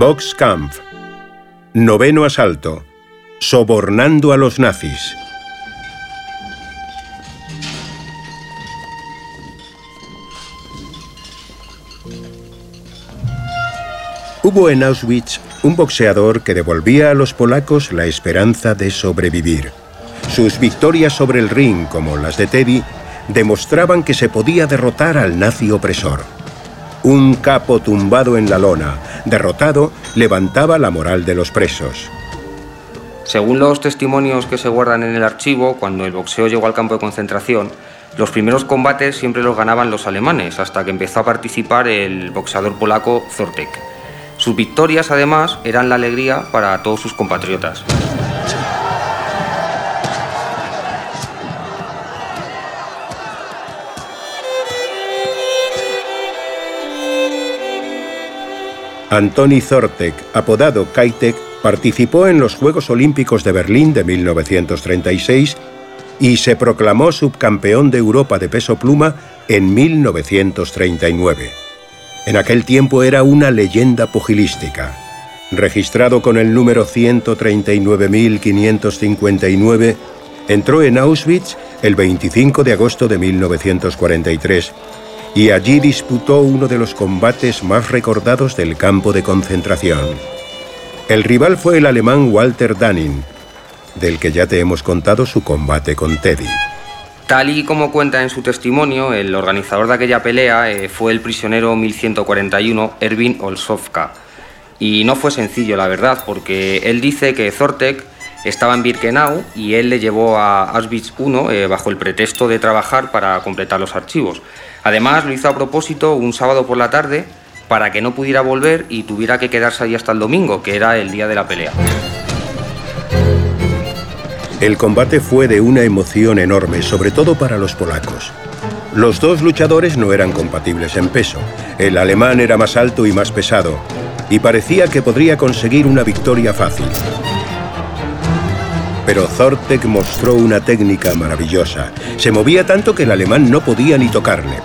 Boxkampf. Noveno asalto. Sobornando a los nazis. Hubo en Auschwitz un boxeador que devolvía a los polacos la esperanza de sobrevivir. Sus victorias sobre el ring, como las de Teddy, demostraban que se podía derrotar al nazi opresor. Un capo tumbado en la lona, derrotado, levantaba la moral de los presos. Según los testimonios que se guardan en el archivo, cuando el boxeo llegó al campo de concentración, los primeros combates siempre los ganaban los alemanes, hasta que empezó a participar el boxeador polaco Zortek. Sus victorias, además, eran la alegría para todos sus compatriotas. Antoni Zortek, apodado Kaitek, participó en los Juegos Olímpicos de Berlín de 1936 y se proclamó subcampeón de Europa de peso pluma en 1939. En aquel tiempo era una leyenda pugilística. Registrado con el número 139.559, entró en Auschwitz el 25 de agosto de 1943 y allí disputó uno de los combates más recordados del campo de concentración. El rival fue el alemán Walter Danning, del que ya te hemos contado su combate con Teddy. Tal y como cuenta en su testimonio, el organizador de aquella pelea eh, fue el prisionero 1141 Erwin Olsovka. Y no fue sencillo, la verdad, porque él dice que Zortek estaba en Birkenau y él le llevó a Auschwitz I eh, bajo el pretexto de trabajar para completar los archivos. Además, lo hizo a propósito un sábado por la tarde para que no pudiera volver y tuviera que quedarse ahí hasta el domingo, que era el día de la pelea. El combate fue de una emoción enorme, sobre todo para los polacos. Los dos luchadores no eran compatibles en peso. El alemán era más alto y más pesado, y parecía que podría conseguir una victoria fácil. Pero Zortek mostró una técnica maravillosa. Se movía tanto que el alemán no podía ni tocarle.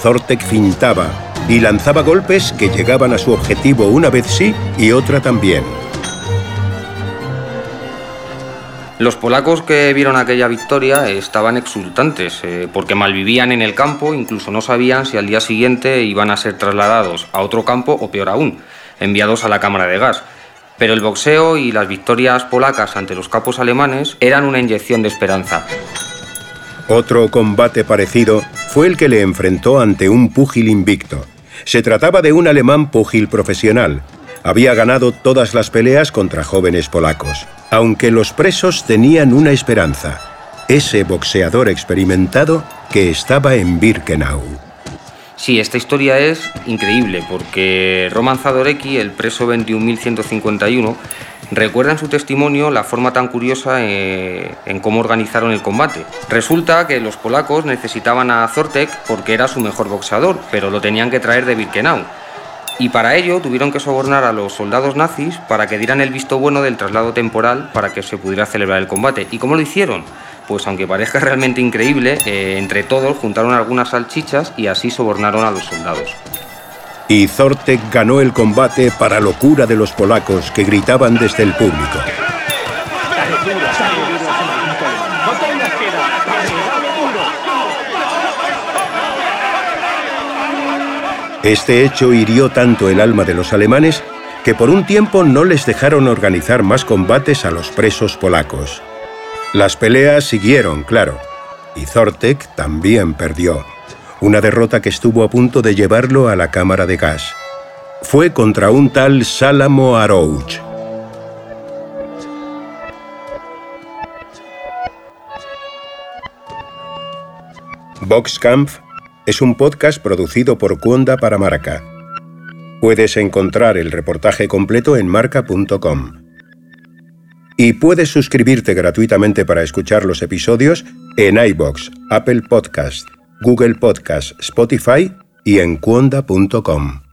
Zortek fintaba y lanzaba golpes que llegaban a su objetivo una vez sí y otra también. Los polacos que vieron aquella victoria estaban exultantes eh, porque malvivían en el campo, incluso no sabían si al día siguiente iban a ser trasladados a otro campo o peor aún, enviados a la cámara de gas. Pero el boxeo y las victorias polacas ante los capos alemanes eran una inyección de esperanza. Otro combate parecido fue el que le enfrentó ante un púgil invicto. Se trataba de un alemán púgil profesional, había ganado todas las peleas contra jóvenes polacos, aunque los presos tenían una esperanza, ese boxeador experimentado que estaba en Birkenau. Sí, esta historia es increíble porque Roman Zadorecki, el preso 21.151, recuerda en su testimonio la forma tan curiosa eh, en cómo organizaron el combate. Resulta que los polacos necesitaban a Zortek porque era su mejor boxeador, pero lo tenían que traer de Birkenau y para ello tuvieron que sobornar a los soldados nazis para que dieran el visto bueno del traslado temporal para que se pudiera celebrar el combate. ¿Y cómo lo hicieron? Pues aunque parezca realmente increíble, eh, entre todos juntaron algunas salchichas y así sobornaron a los soldados. Y Zortek ganó el combate para locura de los polacos que gritaban desde el público. Este hecho hirió tanto el alma de los alemanes que por un tiempo no les dejaron organizar más combates a los presos polacos. Las peleas siguieron, claro, y Zortek también perdió, una derrota que estuvo a punto de llevarlo a la cámara de gas. Fue contra un tal Salamo Arouch. Boxkampf es un podcast producido por Cuonda para Marca. Puedes encontrar el reportaje completo en marca.com. Y puedes suscribirte gratuitamente para escuchar los episodios en iBox, Apple Podcast, Google Podcast, Spotify y en cuonda.com.